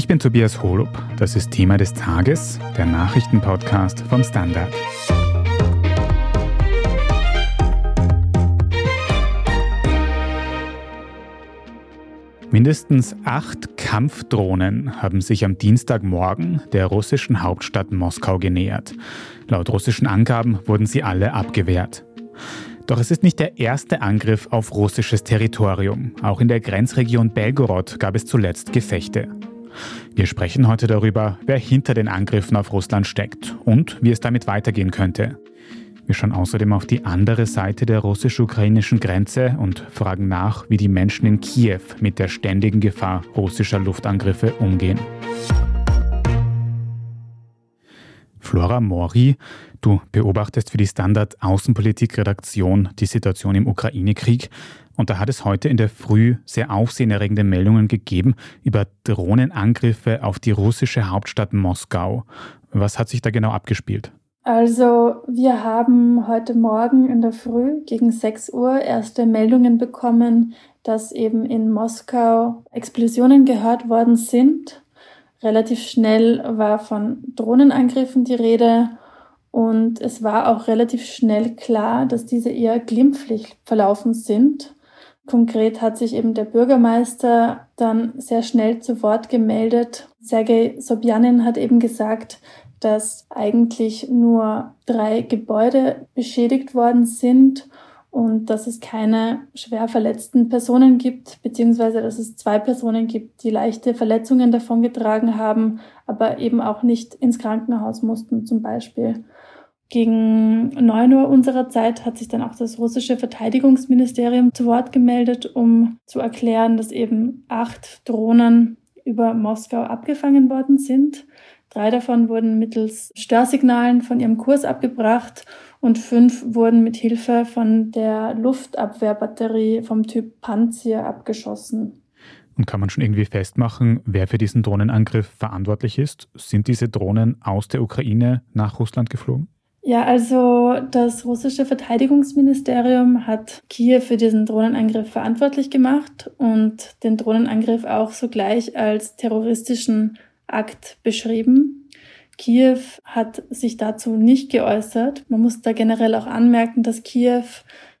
Ich bin Tobias Holub. Das ist Thema des Tages, der Nachrichtenpodcast vom Standard. Mindestens acht Kampfdrohnen haben sich am Dienstagmorgen der russischen Hauptstadt Moskau genähert. Laut russischen Angaben wurden sie alle abgewehrt. Doch es ist nicht der erste Angriff auf russisches Territorium. Auch in der Grenzregion Belgorod gab es zuletzt Gefechte. Wir sprechen heute darüber, wer hinter den Angriffen auf Russland steckt und wie es damit weitergehen könnte. Wir schauen außerdem auf die andere Seite der russisch-ukrainischen Grenze und fragen nach, wie die Menschen in Kiew mit der ständigen Gefahr russischer Luftangriffe umgehen. Flora Mori, du beobachtest für die Standard Außenpolitik-Redaktion die Situation im Ukraine-Krieg. Und da hat es heute in der Früh sehr aufsehenerregende Meldungen gegeben über Drohnenangriffe auf die russische Hauptstadt Moskau. Was hat sich da genau abgespielt? Also wir haben heute Morgen in der Früh gegen 6 Uhr erste Meldungen bekommen, dass eben in Moskau Explosionen gehört worden sind. Relativ schnell war von Drohnenangriffen die Rede und es war auch relativ schnell klar, dass diese eher glimpflich verlaufen sind. Konkret hat sich eben der Bürgermeister dann sehr schnell zu Wort gemeldet. Sergei Sobjanin hat eben gesagt, dass eigentlich nur drei Gebäude beschädigt worden sind und dass es keine schwer verletzten Personen gibt, beziehungsweise dass es zwei Personen gibt, die leichte Verletzungen davongetragen haben, aber eben auch nicht ins Krankenhaus mussten zum Beispiel. Gegen neun Uhr unserer Zeit hat sich dann auch das russische Verteidigungsministerium zu Wort gemeldet, um zu erklären, dass eben acht Drohnen über Moskau abgefangen worden sind. Drei davon wurden mittels Störsignalen von ihrem Kurs abgebracht und fünf wurden mit Hilfe von der Luftabwehrbatterie vom Typ Panzer abgeschossen. Und kann man schon irgendwie festmachen, wer für diesen Drohnenangriff verantwortlich ist? Sind diese Drohnen aus der Ukraine nach Russland geflogen? Ja, also das russische Verteidigungsministerium hat Kiew für diesen Drohnenangriff verantwortlich gemacht und den Drohnenangriff auch sogleich als terroristischen Akt beschrieben. Kiew hat sich dazu nicht geäußert. Man muss da generell auch anmerken, dass Kiew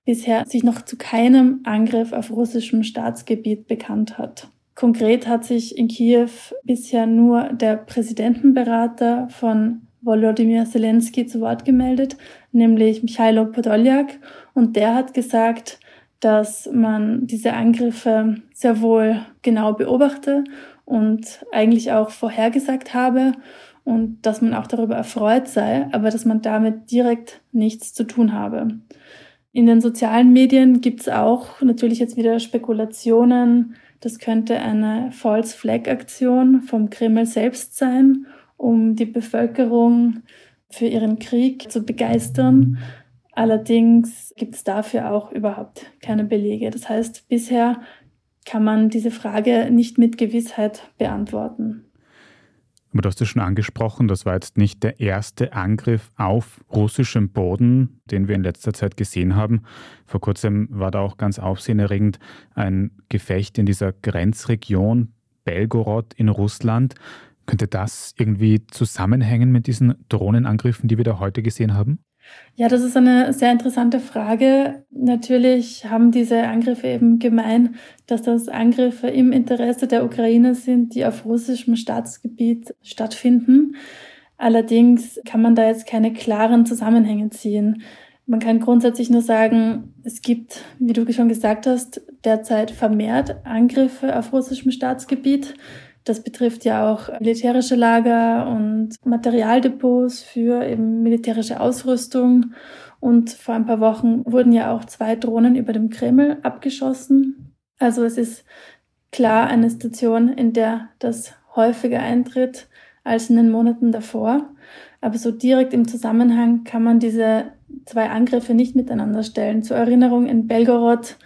bisher sich noch zu keinem Angriff auf russischem Staatsgebiet bekannt hat. Konkret hat sich in Kiew bisher nur der Präsidentenberater von Volodymyr Zelensky zu Wort gemeldet, nämlich Michailo Podoljak. Und der hat gesagt, dass man diese Angriffe sehr wohl genau beobachte und eigentlich auch vorhergesagt habe und dass man auch darüber erfreut sei, aber dass man damit direkt nichts zu tun habe. In den sozialen Medien gibt es auch natürlich jetzt wieder Spekulationen. Das könnte eine False Flag Aktion vom Kreml selbst sein, um die Bevölkerung für ihren Krieg zu begeistern. Allerdings gibt es dafür auch überhaupt keine Belege. Das heißt, bisher kann man diese Frage nicht mit Gewissheit beantworten. Aber du hast es schon angesprochen, das war jetzt nicht der erste Angriff auf russischem Boden, den wir in letzter Zeit gesehen haben. Vor kurzem war da auch ganz aufsehenerregend ein Gefecht in dieser Grenzregion Belgorod in Russland. Könnte das irgendwie zusammenhängen mit diesen Drohnenangriffen, die wir da heute gesehen haben? Ja, das ist eine sehr interessante Frage. Natürlich haben diese Angriffe eben gemein, dass das Angriffe im Interesse der Ukraine sind, die auf russischem Staatsgebiet stattfinden. Allerdings kann man da jetzt keine klaren Zusammenhänge ziehen. Man kann grundsätzlich nur sagen, es gibt, wie du schon gesagt hast, derzeit vermehrt Angriffe auf russischem Staatsgebiet. Das betrifft ja auch militärische Lager und Materialdepots für eben militärische Ausrüstung. Und vor ein paar Wochen wurden ja auch zwei Drohnen über dem Kreml abgeschossen. Also es ist klar eine Situation, in der das häufiger eintritt als in den Monaten davor. Aber so direkt im Zusammenhang kann man diese zwei Angriffe nicht miteinander stellen. Zur Erinnerung, in Belgorod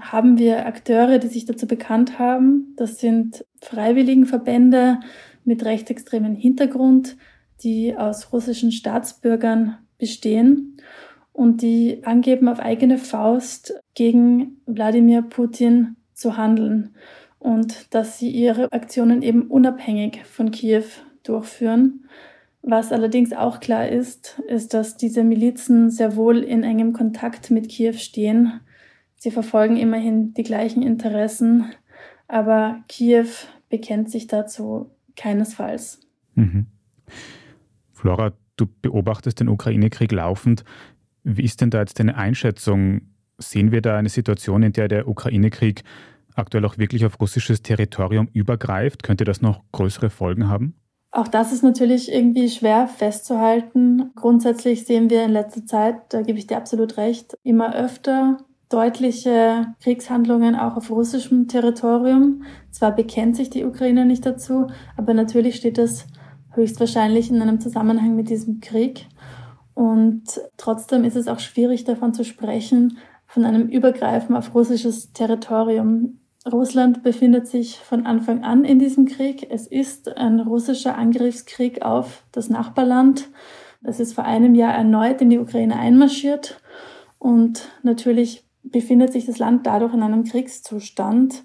haben wir Akteure, die sich dazu bekannt haben. Das sind Freiwilligenverbände mit rechtsextremen Hintergrund, die aus russischen Staatsbürgern bestehen und die angeben, auf eigene Faust gegen Wladimir Putin zu handeln. und dass sie ihre Aktionen eben unabhängig von Kiew durchführen. Was allerdings auch klar ist, ist, dass diese Milizen sehr wohl in engem Kontakt mit Kiew stehen. Sie verfolgen immerhin die gleichen Interessen, aber Kiew bekennt sich dazu keinesfalls. Mhm. Flora, du beobachtest den Ukraine-Krieg laufend. Wie ist denn da jetzt deine Einschätzung? Sehen wir da eine Situation, in der der Ukraine-Krieg aktuell auch wirklich auf russisches Territorium übergreift? Könnte das noch größere Folgen haben? Auch das ist natürlich irgendwie schwer festzuhalten. Grundsätzlich sehen wir in letzter Zeit, da gebe ich dir absolut recht, immer öfter deutliche Kriegshandlungen auch auf russischem Territorium. Zwar bekennt sich die Ukraine nicht dazu, aber natürlich steht das höchstwahrscheinlich in einem Zusammenhang mit diesem Krieg. Und trotzdem ist es auch schwierig davon zu sprechen, von einem Übergreifen auf russisches Territorium. Russland befindet sich von Anfang an in diesem Krieg. Es ist ein russischer Angriffskrieg auf das Nachbarland. Es ist vor einem Jahr erneut in die Ukraine einmarschiert. Und natürlich befindet sich das Land dadurch in einem Kriegszustand.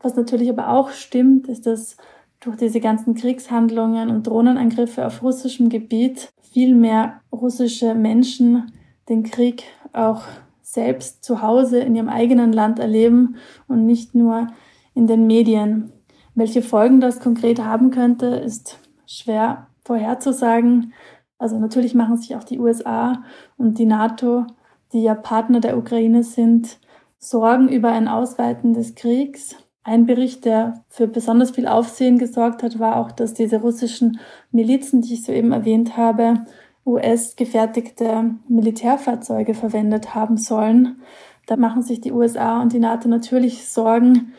Was natürlich aber auch stimmt, ist, dass durch diese ganzen Kriegshandlungen und Drohnenangriffe auf russischem Gebiet viel mehr russische Menschen den Krieg auch selbst zu Hause in ihrem eigenen Land erleben und nicht nur in den Medien. Welche Folgen das konkret haben könnte, ist schwer vorherzusagen. Also natürlich machen sich auch die USA und die NATO, die ja Partner der Ukraine sind, Sorgen über ein Ausweiten des Kriegs. Ein Bericht, der für besonders viel Aufsehen gesorgt hat, war auch, dass diese russischen Milizen, die ich soeben erwähnt habe, US-gefertigte Militärfahrzeuge verwendet haben sollen. Da machen sich die USA und die NATO natürlich Sorgen,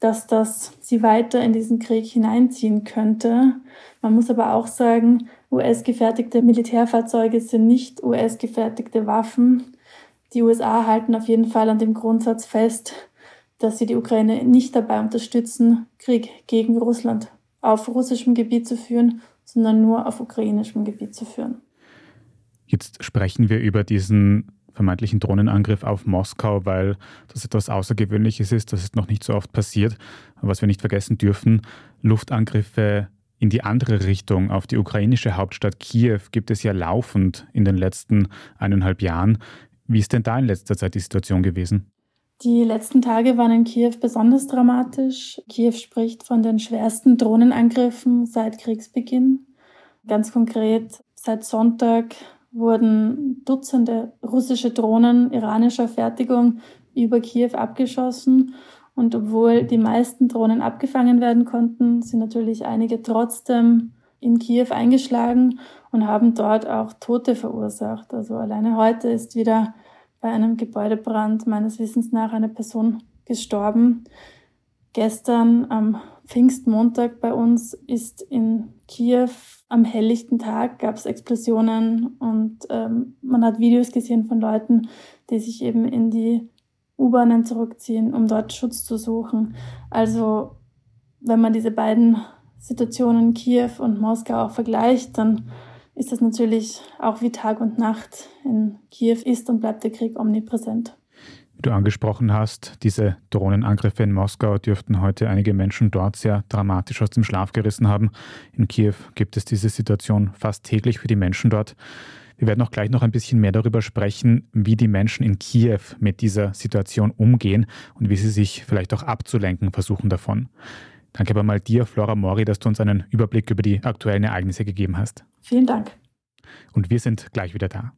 dass das sie weiter in diesen Krieg hineinziehen könnte. Man muss aber auch sagen, US-gefertigte Militärfahrzeuge sind nicht US-gefertigte Waffen. Die USA halten auf jeden Fall an dem Grundsatz fest, dass sie die Ukraine nicht dabei unterstützen, Krieg gegen Russland auf russischem Gebiet zu führen, sondern nur auf ukrainischem Gebiet zu führen. Jetzt sprechen wir über diesen vermeintlichen Drohnenangriff auf Moskau, weil das etwas Außergewöhnliches ist. Das ist noch nicht so oft passiert. Aber was wir nicht vergessen dürfen, Luftangriffe in die andere Richtung auf die ukrainische Hauptstadt Kiew gibt es ja laufend in den letzten eineinhalb Jahren. Wie ist denn da in letzter Zeit die Situation gewesen? Die letzten Tage waren in Kiew besonders dramatisch. Kiew spricht von den schwersten Drohnenangriffen seit Kriegsbeginn. Ganz konkret, seit Sonntag wurden Dutzende russische Drohnen iranischer Fertigung über Kiew abgeschossen. Und obwohl die meisten Drohnen abgefangen werden konnten, sind natürlich einige trotzdem in Kiew eingeschlagen und haben dort auch Tote verursacht. Also alleine heute ist wieder bei einem Gebäudebrand meines Wissens nach eine Person gestorben. Gestern am Pfingstmontag bei uns ist in Kiew am helllichten Tag gab es Explosionen und ähm, man hat Videos gesehen von Leuten, die sich eben in die U-Bahnen zurückziehen, um dort Schutz zu suchen. Also wenn man diese beiden Situationen Kiew und Moskau auch vergleicht, dann ist das natürlich auch wie Tag und Nacht. In Kiew ist und bleibt der Krieg omnipräsent. Wie du angesprochen hast, diese Drohnenangriffe in Moskau dürften heute einige Menschen dort sehr dramatisch aus dem Schlaf gerissen haben. In Kiew gibt es diese Situation fast täglich für die Menschen dort. Wir werden auch gleich noch ein bisschen mehr darüber sprechen, wie die Menschen in Kiew mit dieser Situation umgehen und wie sie sich vielleicht auch abzulenken versuchen davon. Danke aber mal dir, Flora Mori, dass du uns einen Überblick über die aktuellen Ereignisse gegeben hast. Vielen Dank. Und wir sind gleich wieder da.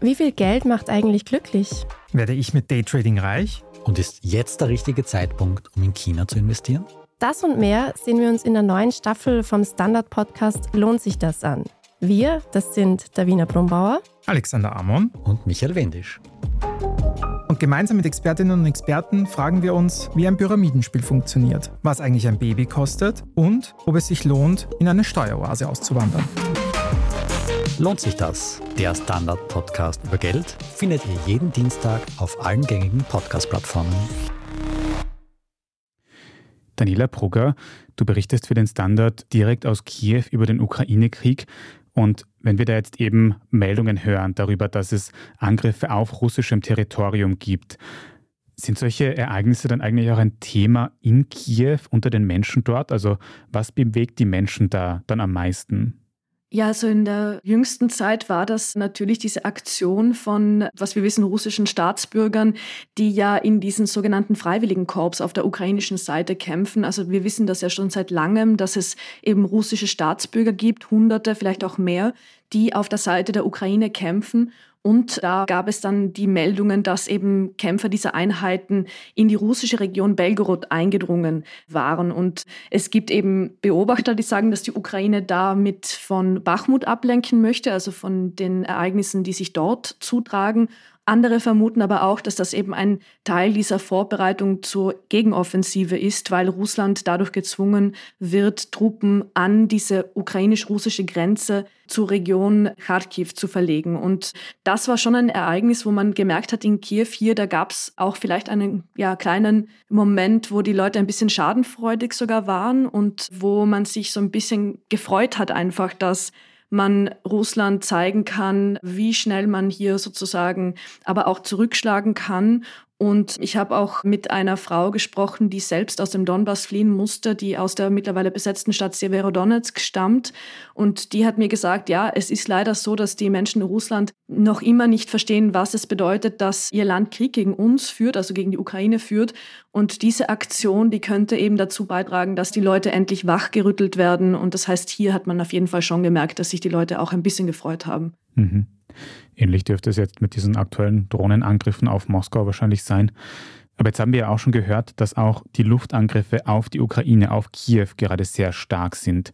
Wie viel Geld macht eigentlich glücklich? Werde ich mit Daytrading reich? Und ist jetzt der richtige Zeitpunkt, um in China zu investieren? Das und mehr sehen wir uns in der neuen Staffel vom Standard-Podcast Lohnt sich das an? Wir, das sind Davina Brumbauer, Alexander Amon und Michael Wendisch. Und gemeinsam mit Expertinnen und Experten fragen wir uns, wie ein Pyramidenspiel funktioniert, was eigentlich ein Baby kostet und ob es sich lohnt, in eine Steueroase auszuwandern. Lohnt sich das? Der Standard-Podcast über Geld findet ihr jeden Dienstag auf allen gängigen Podcast-Plattformen. Daniela Brugger, du berichtest für den Standard direkt aus Kiew über den Ukraine-Krieg. Und wenn wir da jetzt eben Meldungen hören darüber, dass es Angriffe auf russischem Territorium gibt, Sind solche Ereignisse dann eigentlich auch ein Thema in Kiew unter den Menschen dort? Also was bewegt die Menschen da dann am meisten? Ja, also in der jüngsten Zeit war das natürlich diese Aktion von, was wir wissen, russischen Staatsbürgern, die ja in diesen sogenannten Freiwilligenkorps auf der ukrainischen Seite kämpfen. Also wir wissen das ja schon seit langem, dass es eben russische Staatsbürger gibt, Hunderte, vielleicht auch mehr, die auf der Seite der Ukraine kämpfen und da gab es dann die Meldungen, dass eben Kämpfer dieser Einheiten in die russische Region Belgorod eingedrungen waren. Und es gibt eben Beobachter, die sagen, dass die Ukraine damit von Bachmut ablenken möchte, also von den Ereignissen, die sich dort zutragen. Andere vermuten aber auch, dass das eben ein Teil dieser Vorbereitung zur Gegenoffensive ist, weil Russland dadurch gezwungen wird, Truppen an diese ukrainisch-russische Grenze zur Region Kharkiv zu verlegen. Und das war schon ein Ereignis, wo man gemerkt hat, in Kiew hier, da gab es auch vielleicht einen ja, kleinen Moment, wo die Leute ein bisschen schadenfreudig sogar waren und wo man sich so ein bisschen gefreut hat einfach, dass man Russland zeigen kann, wie schnell man hier sozusagen aber auch zurückschlagen kann und ich habe auch mit einer Frau gesprochen, die selbst aus dem Donbass fliehen musste, die aus der mittlerweile besetzten Stadt Severodonetsk stammt. Und die hat mir gesagt, ja, es ist leider so, dass die Menschen in Russland noch immer nicht verstehen, was es bedeutet, dass ihr Land Krieg gegen uns führt, also gegen die Ukraine führt. Und diese Aktion, die könnte eben dazu beitragen, dass die Leute endlich wachgerüttelt werden. Und das heißt, hier hat man auf jeden Fall schon gemerkt, dass sich die Leute auch ein bisschen gefreut haben. Mhm. Ähnlich dürfte es jetzt mit diesen aktuellen Drohnenangriffen auf Moskau wahrscheinlich sein. Aber jetzt haben wir ja auch schon gehört, dass auch die Luftangriffe auf die Ukraine, auf Kiew gerade sehr stark sind.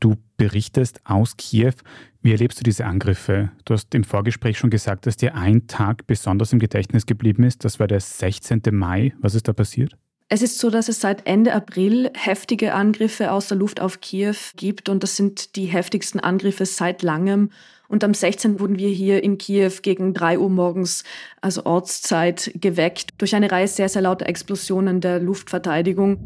Du berichtest aus Kiew. Wie erlebst du diese Angriffe? Du hast im Vorgespräch schon gesagt, dass dir ein Tag besonders im Gedächtnis geblieben ist. Das war der 16. Mai. Was ist da passiert? Es ist so, dass es seit Ende April heftige Angriffe aus der Luft auf Kiew gibt und das sind die heftigsten Angriffe seit langem. Und am 16. wurden wir hier in Kiew gegen 3 Uhr morgens, also Ortszeit, geweckt durch eine Reihe sehr, sehr lauter Explosionen der Luftverteidigung.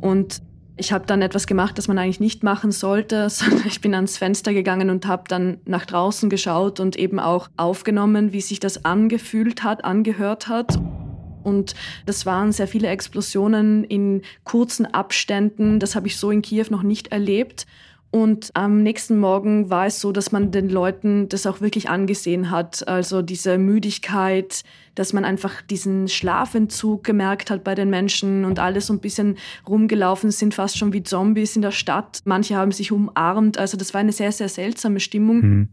Und ich habe dann etwas gemacht, das man eigentlich nicht machen sollte, sondern ich bin ans Fenster gegangen und habe dann nach draußen geschaut und eben auch aufgenommen, wie sich das angefühlt hat, angehört hat. Und das waren sehr viele Explosionen in kurzen Abständen. Das habe ich so in Kiew noch nicht erlebt. Und am nächsten Morgen war es so, dass man den Leuten das auch wirklich angesehen hat. Also diese Müdigkeit, dass man einfach diesen Schlafentzug gemerkt hat bei den Menschen und alle so ein bisschen rumgelaufen sind, fast schon wie Zombies in der Stadt. Manche haben sich umarmt. Also das war eine sehr, sehr seltsame Stimmung. Mhm.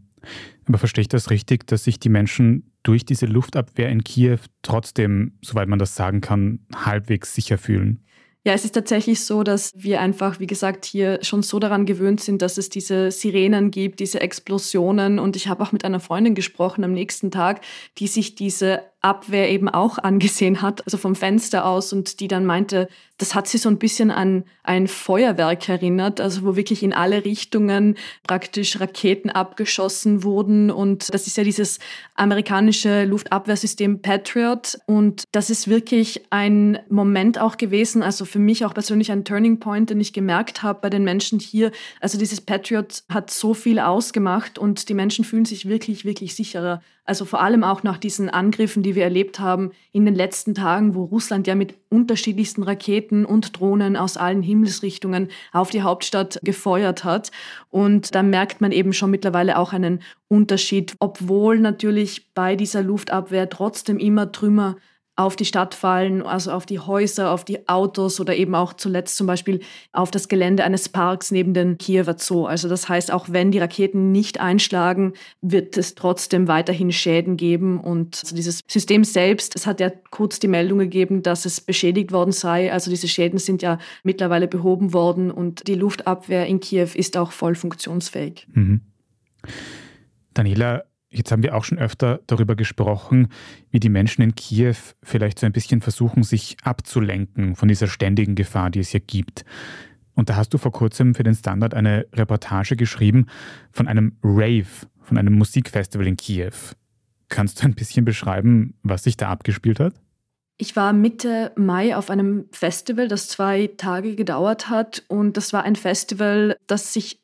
Aber verstehe ich das richtig, dass sich die Menschen durch diese Luftabwehr in Kiew trotzdem, soweit man das sagen kann, halbwegs sicher fühlen? Ja, es ist tatsächlich so, dass wir einfach, wie gesagt, hier schon so daran gewöhnt sind, dass es diese Sirenen gibt, diese Explosionen. Und ich habe auch mit einer Freundin gesprochen am nächsten Tag, die sich diese Abwehr eben auch angesehen hat, also vom Fenster aus und die dann meinte, das hat sie so ein bisschen an ein Feuerwerk erinnert, also wo wirklich in alle Richtungen praktisch Raketen abgeschossen wurden. Und das ist ja dieses amerikanische Luftabwehrsystem Patriot. Und das ist wirklich ein Moment auch gewesen, also für mich auch persönlich ein Turning Point, den ich gemerkt habe bei den Menschen hier, also dieses Patriot hat so viel ausgemacht und die Menschen fühlen sich wirklich, wirklich sicherer. Also vor allem auch nach diesen Angriffen, die wir erlebt haben in den letzten Tagen, wo Russland ja mit unterschiedlichsten Raketen und Drohnen aus allen Himmelsrichtungen auf die Hauptstadt gefeuert hat. Und da merkt man eben schon mittlerweile auch einen Unterschied, obwohl natürlich bei dieser Luftabwehr trotzdem immer Trümmer auf die Stadt fallen, also auf die Häuser, auf die Autos oder eben auch zuletzt zum Beispiel auf das Gelände eines Parks neben den Kiewer Zoo. Also das heißt, auch wenn die Raketen nicht einschlagen, wird es trotzdem weiterhin Schäden geben. Und also dieses System selbst, es hat ja kurz die Meldung gegeben, dass es beschädigt worden sei. Also diese Schäden sind ja mittlerweile behoben worden und die Luftabwehr in Kiew ist auch voll funktionsfähig. Mhm. Daniela, Jetzt haben wir auch schon öfter darüber gesprochen, wie die Menschen in Kiew vielleicht so ein bisschen versuchen, sich abzulenken von dieser ständigen Gefahr, die es hier gibt. Und da hast du vor kurzem für den Standard eine Reportage geschrieben von einem Rave, von einem Musikfestival in Kiew. Kannst du ein bisschen beschreiben, was sich da abgespielt hat? Ich war Mitte Mai auf einem Festival, das zwei Tage gedauert hat. Und das war ein Festival, das sich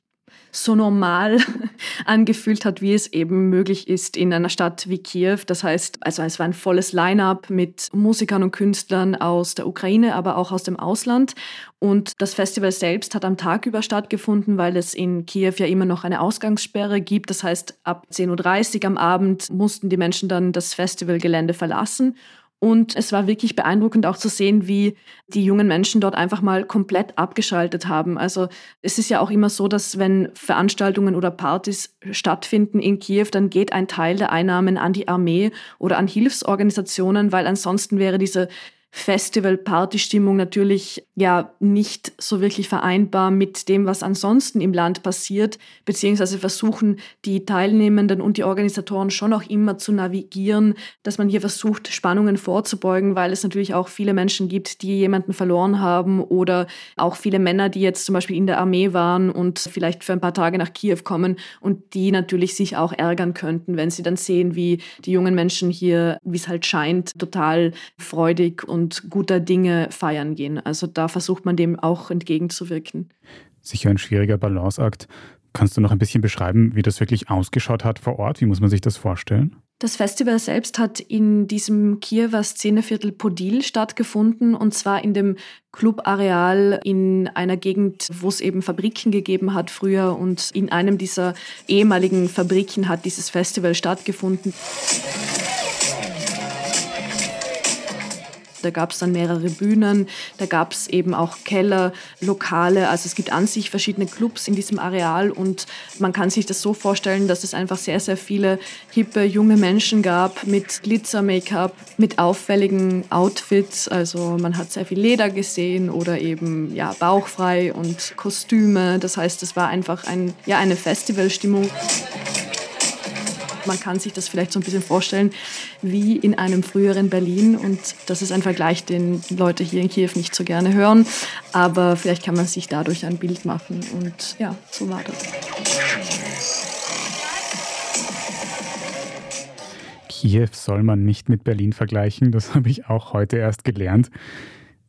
so normal angefühlt hat, wie es eben möglich ist in einer Stadt wie Kiew. Das heißt, also es war ein volles Line-up mit Musikern und Künstlern aus der Ukraine, aber auch aus dem Ausland. Und das Festival selbst hat am Tag über stattgefunden, weil es in Kiew ja immer noch eine Ausgangssperre gibt. Das heißt, ab 10.30 Uhr am Abend mussten die Menschen dann das Festivalgelände verlassen. Und es war wirklich beeindruckend auch zu sehen, wie die jungen Menschen dort einfach mal komplett abgeschaltet haben. Also es ist ja auch immer so, dass wenn Veranstaltungen oder Partys stattfinden in Kiew, dann geht ein Teil der Einnahmen an die Armee oder an Hilfsorganisationen, weil ansonsten wäre diese Festival-Party-Stimmung natürlich ja nicht so wirklich vereinbar mit dem, was ansonsten im Land passiert, beziehungsweise versuchen die Teilnehmenden und die Organisatoren schon auch immer zu navigieren, dass man hier versucht, Spannungen vorzubeugen, weil es natürlich auch viele Menschen gibt, die jemanden verloren haben oder auch viele Männer, die jetzt zum Beispiel in der Armee waren und vielleicht für ein paar Tage nach Kiew kommen und die natürlich sich auch ärgern könnten, wenn sie dann sehen, wie die jungen Menschen hier, wie es halt scheint, total freudig und und guter Dinge feiern gehen. Also da versucht man dem auch entgegenzuwirken. Sicher ein schwieriger Balanceakt. Kannst du noch ein bisschen beschreiben, wie das wirklich ausgeschaut hat vor Ort? Wie muss man sich das vorstellen? Das Festival selbst hat in diesem Kiewer Szeneviertel Podil stattgefunden und zwar in dem Clubareal in einer Gegend, wo es eben Fabriken gegeben hat früher und in einem dieser ehemaligen Fabriken hat dieses Festival stattgefunden. Da gab es dann mehrere Bühnen, da gab es eben auch Keller, Lokale. Also es gibt an sich verschiedene Clubs in diesem Areal und man kann sich das so vorstellen, dass es einfach sehr, sehr viele hippe junge Menschen gab mit Glitzer-Make-up, mit auffälligen Outfits. Also man hat sehr viel Leder gesehen oder eben ja, bauchfrei und Kostüme. Das heißt, es war einfach ein, ja, eine Festivalstimmung. Man kann sich das vielleicht so ein bisschen vorstellen wie in einem früheren Berlin. Und das ist ein Vergleich, den Leute hier in Kiew nicht so gerne hören. Aber vielleicht kann man sich dadurch ein Bild machen. Und ja, so war das. Kiew soll man nicht mit Berlin vergleichen. Das habe ich auch heute erst gelernt.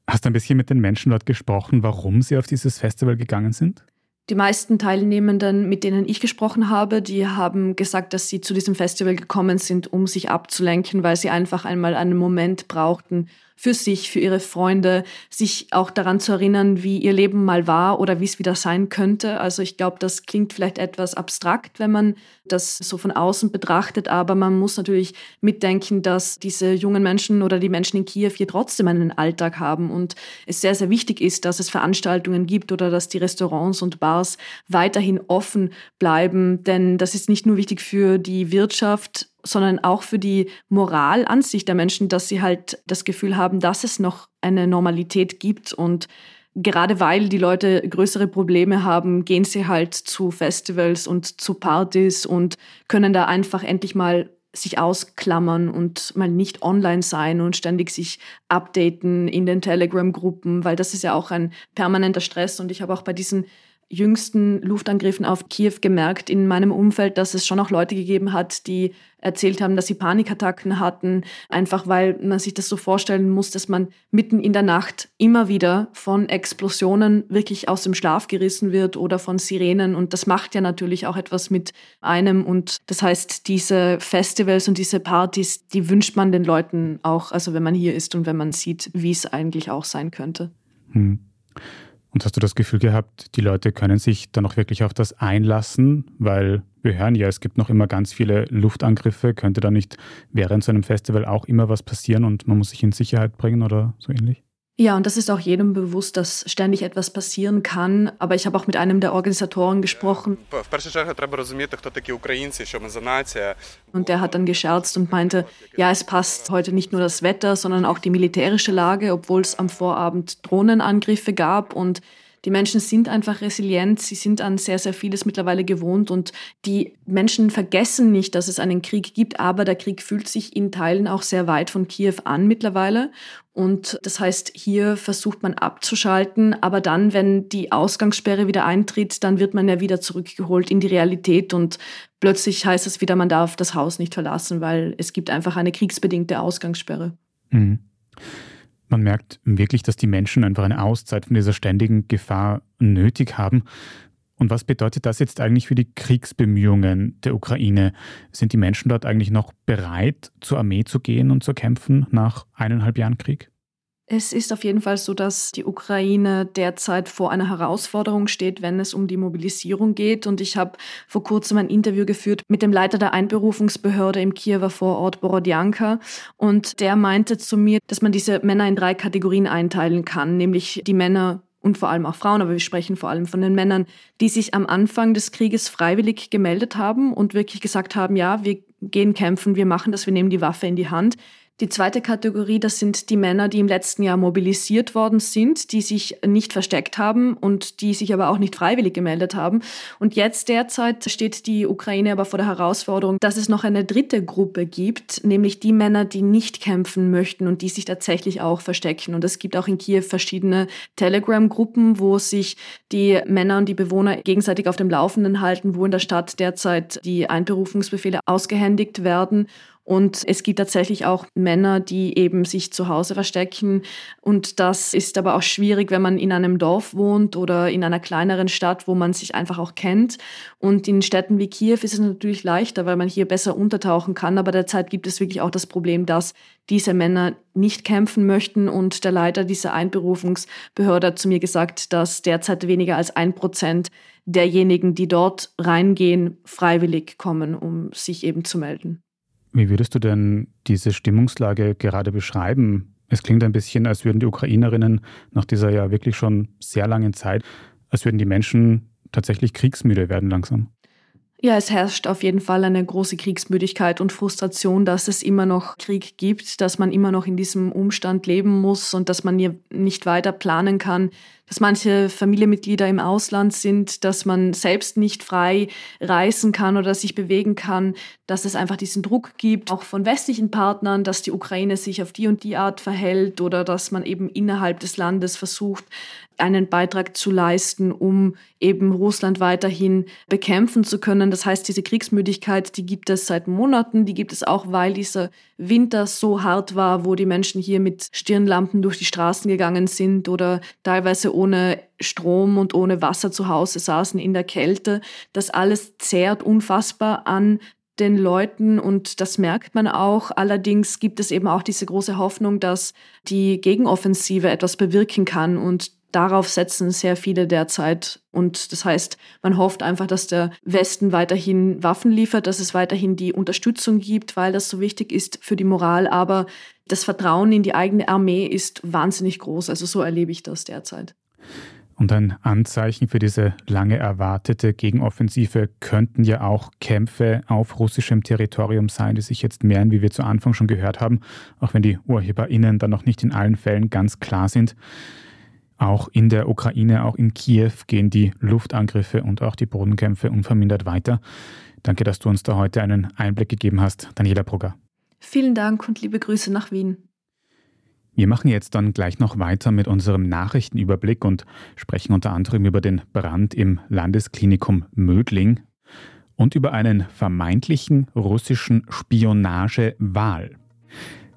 Hast du ein bisschen mit den Menschen dort gesprochen, warum sie auf dieses Festival gegangen sind? Die meisten Teilnehmenden, mit denen ich gesprochen habe, die haben gesagt, dass sie zu diesem Festival gekommen sind, um sich abzulenken, weil sie einfach einmal einen Moment brauchten, für sich, für ihre Freunde, sich auch daran zu erinnern, wie ihr Leben mal war oder wie es wieder sein könnte. Also ich glaube, das klingt vielleicht etwas abstrakt, wenn man das so von außen betrachtet, aber man muss natürlich mitdenken, dass diese jungen Menschen oder die Menschen in Kiew hier trotzdem einen Alltag haben und es sehr, sehr wichtig ist, dass es Veranstaltungen gibt oder dass die Restaurants und Bars weiterhin offen bleiben, denn das ist nicht nur wichtig für die Wirtschaft, sondern auch für die Moral an sich der Menschen, dass sie halt das Gefühl haben, dass es noch eine Normalität gibt und gerade weil die Leute größere Probleme haben, gehen sie halt zu Festivals und zu Partys und können da einfach endlich mal sich ausklammern und mal nicht online sein und ständig sich updaten in den Telegram-Gruppen, weil das ist ja auch ein permanenter Stress. Und ich habe auch bei diesen jüngsten Luftangriffen auf Kiew gemerkt in meinem Umfeld, dass es schon auch Leute gegeben hat, die erzählt haben, dass sie Panikattacken hatten, einfach weil man sich das so vorstellen muss, dass man mitten in der Nacht immer wieder von Explosionen wirklich aus dem Schlaf gerissen wird oder von Sirenen und das macht ja natürlich auch etwas mit einem und das heißt, diese Festivals und diese Partys, die wünscht man den Leuten auch, also wenn man hier ist und wenn man sieht, wie es eigentlich auch sein könnte. Hm. Und hast du das Gefühl gehabt, die Leute können sich dann auch wirklich auf das einlassen? Weil wir hören ja, es gibt noch immer ganz viele Luftangriffe. Könnte da nicht während so einem Festival auch immer was passieren und man muss sich in Sicherheit bringen oder so ähnlich? Ja, und das ist auch jedem bewusst, dass ständig etwas passieren kann. Aber ich habe auch mit einem der Organisatoren gesprochen. Und der hat dann gescherzt und meinte, ja, es passt heute nicht nur das Wetter, sondern auch die militärische Lage, obwohl es am Vorabend Drohnenangriffe gab und die Menschen sind einfach resilient, sie sind an sehr, sehr vieles mittlerweile gewohnt und die Menschen vergessen nicht, dass es einen Krieg gibt, aber der Krieg fühlt sich in Teilen auch sehr weit von Kiew an mittlerweile. Und das heißt, hier versucht man abzuschalten, aber dann, wenn die Ausgangssperre wieder eintritt, dann wird man ja wieder zurückgeholt in die Realität und plötzlich heißt es wieder, man darf das Haus nicht verlassen, weil es gibt einfach eine kriegsbedingte Ausgangssperre. Mhm. Man merkt wirklich, dass die Menschen einfach eine Auszeit von dieser ständigen Gefahr nötig haben. Und was bedeutet das jetzt eigentlich für die Kriegsbemühungen der Ukraine? Sind die Menschen dort eigentlich noch bereit, zur Armee zu gehen und zu kämpfen nach eineinhalb Jahren Krieg? Es ist auf jeden Fall so, dass die Ukraine derzeit vor einer Herausforderung steht, wenn es um die Mobilisierung geht. Und ich habe vor kurzem ein Interview geführt mit dem Leiter der Einberufungsbehörde im Kiewer Vorort Borodjanka. Und der meinte zu mir, dass man diese Männer in drei Kategorien einteilen kann, nämlich die Männer und vor allem auch Frauen, aber wir sprechen vor allem von den Männern, die sich am Anfang des Krieges freiwillig gemeldet haben und wirklich gesagt haben, ja, wir gehen kämpfen, wir machen das, wir nehmen die Waffe in die Hand. Die zweite Kategorie, das sind die Männer, die im letzten Jahr mobilisiert worden sind, die sich nicht versteckt haben und die sich aber auch nicht freiwillig gemeldet haben. Und jetzt derzeit steht die Ukraine aber vor der Herausforderung, dass es noch eine dritte Gruppe gibt, nämlich die Männer, die nicht kämpfen möchten und die sich tatsächlich auch verstecken. Und es gibt auch in Kiew verschiedene Telegram-Gruppen, wo sich die Männer und die Bewohner gegenseitig auf dem Laufenden halten, wo in der Stadt derzeit die Einberufungsbefehle ausgehändigt werden. Und es gibt tatsächlich auch Männer, die eben sich zu Hause verstecken. Und das ist aber auch schwierig, wenn man in einem Dorf wohnt oder in einer kleineren Stadt, wo man sich einfach auch kennt. Und in Städten wie Kiew ist es natürlich leichter, weil man hier besser untertauchen kann. Aber derzeit gibt es wirklich auch das Problem, dass diese Männer nicht kämpfen möchten. Und der Leiter dieser Einberufungsbehörde hat zu mir gesagt, dass derzeit weniger als ein Prozent derjenigen, die dort reingehen, freiwillig kommen, um sich eben zu melden. Wie würdest du denn diese Stimmungslage gerade beschreiben? Es klingt ein bisschen, als würden die Ukrainerinnen nach dieser ja wirklich schon sehr langen Zeit, als würden die Menschen tatsächlich kriegsmüde werden langsam. Ja, es herrscht auf jeden Fall eine große Kriegsmüdigkeit und Frustration, dass es immer noch Krieg gibt, dass man immer noch in diesem Umstand leben muss und dass man hier nicht weiter planen kann, dass manche Familienmitglieder im Ausland sind, dass man selbst nicht frei reisen kann oder sich bewegen kann, dass es einfach diesen Druck gibt, auch von westlichen Partnern, dass die Ukraine sich auf die und die Art verhält oder dass man eben innerhalb des Landes versucht, einen Beitrag zu leisten, um eben Russland weiterhin bekämpfen zu können. Das heißt, diese Kriegsmüdigkeit, die gibt es seit Monaten, die gibt es auch, weil dieser Winter so hart war, wo die Menschen hier mit Stirnlampen durch die Straßen gegangen sind oder teilweise ohne Strom und ohne Wasser zu Hause saßen in der Kälte. Das alles zehrt unfassbar an den Leuten und das merkt man auch. Allerdings gibt es eben auch diese große Hoffnung, dass die Gegenoffensive etwas bewirken kann und darauf setzen sehr viele derzeit. Und das heißt, man hofft einfach, dass der Westen weiterhin Waffen liefert, dass es weiterhin die Unterstützung gibt, weil das so wichtig ist für die Moral. Aber das Vertrauen in die eigene Armee ist wahnsinnig groß. Also so erlebe ich das derzeit. Und ein Anzeichen für diese lange erwartete Gegenoffensive könnten ja auch Kämpfe auf russischem Territorium sein, die sich jetzt mehren, wie wir zu Anfang schon gehört haben, auch wenn die UrheberInnen dann noch nicht in allen Fällen ganz klar sind. Auch in der Ukraine, auch in Kiew gehen die Luftangriffe und auch die Bodenkämpfe unvermindert weiter. Danke, dass du uns da heute einen Einblick gegeben hast, Daniela Brugger. Vielen Dank und liebe Grüße nach Wien. Wir machen jetzt dann gleich noch weiter mit unserem Nachrichtenüberblick und sprechen unter anderem über den Brand im Landesklinikum Mödling und über einen vermeintlichen russischen Spionage-Wahl.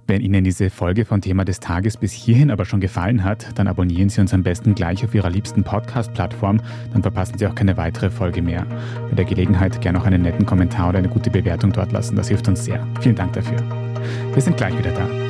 Wenn Ihnen diese Folge von Thema des Tages bis hierhin aber schon gefallen hat, dann abonnieren Sie uns am besten gleich auf Ihrer liebsten Podcast-Plattform, dann verpassen Sie auch keine weitere Folge mehr. Bei der Gelegenheit gerne auch einen netten Kommentar oder eine gute Bewertung dort lassen, das hilft uns sehr. Vielen Dank dafür. Wir sind gleich wieder da.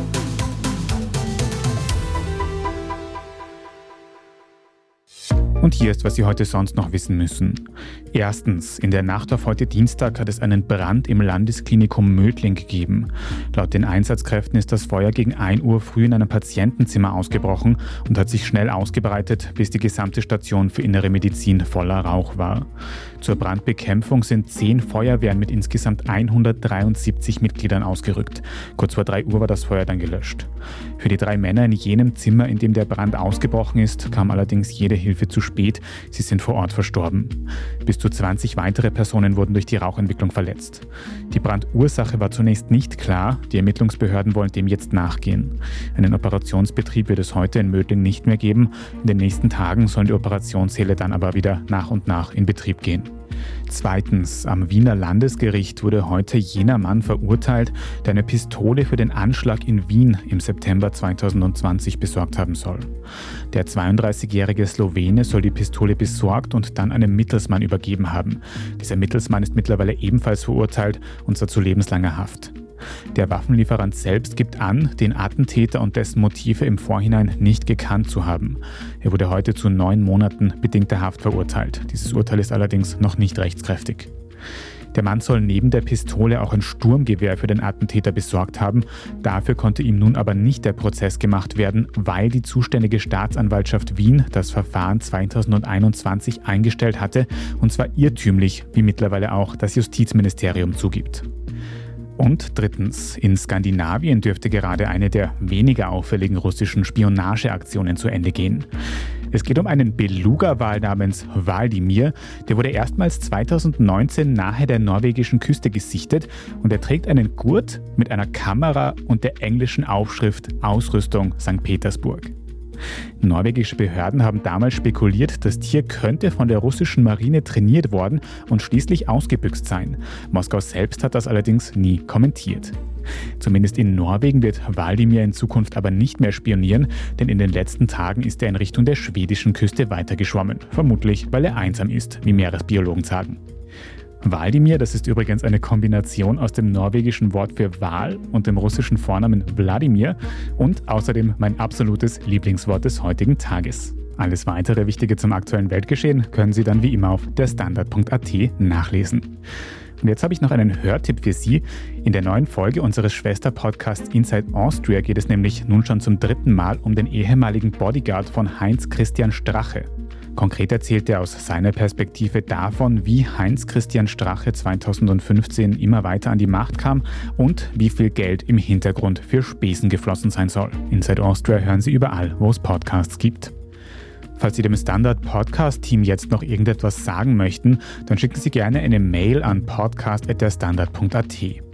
Und hier ist, was Sie heute sonst noch wissen müssen. Erstens, in der Nacht auf heute Dienstag hat es einen Brand im Landesklinikum Mödling gegeben. Laut den Einsatzkräften ist das Feuer gegen 1 Uhr früh in einem Patientenzimmer ausgebrochen und hat sich schnell ausgebreitet, bis die gesamte Station für innere Medizin voller Rauch war. Zur Brandbekämpfung sind zehn Feuerwehren mit insgesamt 173 Mitgliedern ausgerückt. Kurz vor 3 Uhr war das Feuer dann gelöscht. Für die drei Männer in jenem Zimmer, in dem der Brand ausgebrochen ist, kam allerdings jede Hilfe zu spät. Sie sind vor Ort verstorben. Bis zu 20 weitere Personen wurden durch die Rauchentwicklung verletzt. Die Brandursache war zunächst nicht klar. Die Ermittlungsbehörden wollen dem jetzt nachgehen. Einen Operationsbetrieb wird es heute in Mödling nicht mehr geben. In den nächsten Tagen sollen die Operationssäle dann aber wieder nach und nach in Betrieb gehen. Zweitens, am Wiener Landesgericht wurde heute jener Mann verurteilt, der eine Pistole für den Anschlag in Wien im September 2020 besorgt haben soll. Der 32-jährige Slowene soll die Pistole besorgt und dann einem Mittelsmann übergeben haben. Dieser Mittelsmann ist mittlerweile ebenfalls verurteilt und zwar zu lebenslanger Haft. Der Waffenlieferant selbst gibt an, den Attentäter und dessen Motive im Vorhinein nicht gekannt zu haben. Er wurde heute zu neun Monaten bedingter Haft verurteilt. Dieses Urteil ist allerdings noch nicht rechtskräftig. Der Mann soll neben der Pistole auch ein Sturmgewehr für den Attentäter besorgt haben. Dafür konnte ihm nun aber nicht der Prozess gemacht werden, weil die zuständige Staatsanwaltschaft Wien das Verfahren 2021 eingestellt hatte, und zwar irrtümlich, wie mittlerweile auch das Justizministerium zugibt. Und drittens, in Skandinavien dürfte gerade eine der weniger auffälligen russischen Spionageaktionen zu Ende gehen. Es geht um einen Beluga-Wal namens Waldimir. Der wurde erstmals 2019 nahe der norwegischen Küste gesichtet und er trägt einen Gurt mit einer Kamera und der englischen Aufschrift Ausrüstung St. Petersburg. Norwegische Behörden haben damals spekuliert, das Tier könnte von der russischen Marine trainiert worden und schließlich ausgebüxt sein. Moskau selbst hat das allerdings nie kommentiert. Zumindest in Norwegen wird Waldimir in Zukunft aber nicht mehr spionieren, denn in den letzten Tagen ist er in Richtung der schwedischen Küste weitergeschwommen. Vermutlich, weil er einsam ist, wie Meeresbiologen sagen. Waldimir, das ist übrigens eine Kombination aus dem norwegischen Wort für Wal und dem russischen Vornamen Wladimir und außerdem mein absolutes Lieblingswort des heutigen Tages. Alles weitere Wichtige zum aktuellen Weltgeschehen können Sie dann wie immer auf derstandard.at nachlesen. Und jetzt habe ich noch einen Hörtipp für Sie. In der neuen Folge unseres Schwester-Podcasts Inside Austria geht es nämlich nun schon zum dritten Mal um den ehemaligen Bodyguard von Heinz Christian Strache. Konkret erzählt er aus seiner Perspektive davon, wie Heinz Christian Strache 2015 immer weiter an die Macht kam und wie viel Geld im Hintergrund für Spesen geflossen sein soll. Inside Austria hören Sie überall, wo es Podcasts gibt. Falls Sie dem Standard Podcast Team jetzt noch irgendetwas sagen möchten, dann schicken Sie gerne eine Mail an podcast@derstandard.at.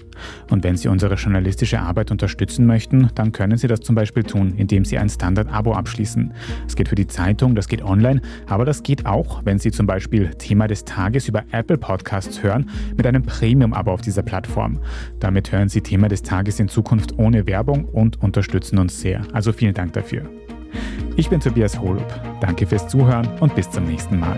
Und wenn Sie unsere journalistische Arbeit unterstützen möchten, dann können Sie das zum Beispiel tun, indem Sie ein Standard-Abo abschließen. Das geht für die Zeitung, das geht online, aber das geht auch, wenn Sie zum Beispiel Thema des Tages über Apple Podcasts hören, mit einem Premium-Abo auf dieser Plattform. Damit hören Sie Thema des Tages in Zukunft ohne Werbung und unterstützen uns sehr. Also vielen Dank dafür. Ich bin Tobias Holub. Danke fürs Zuhören und bis zum nächsten Mal.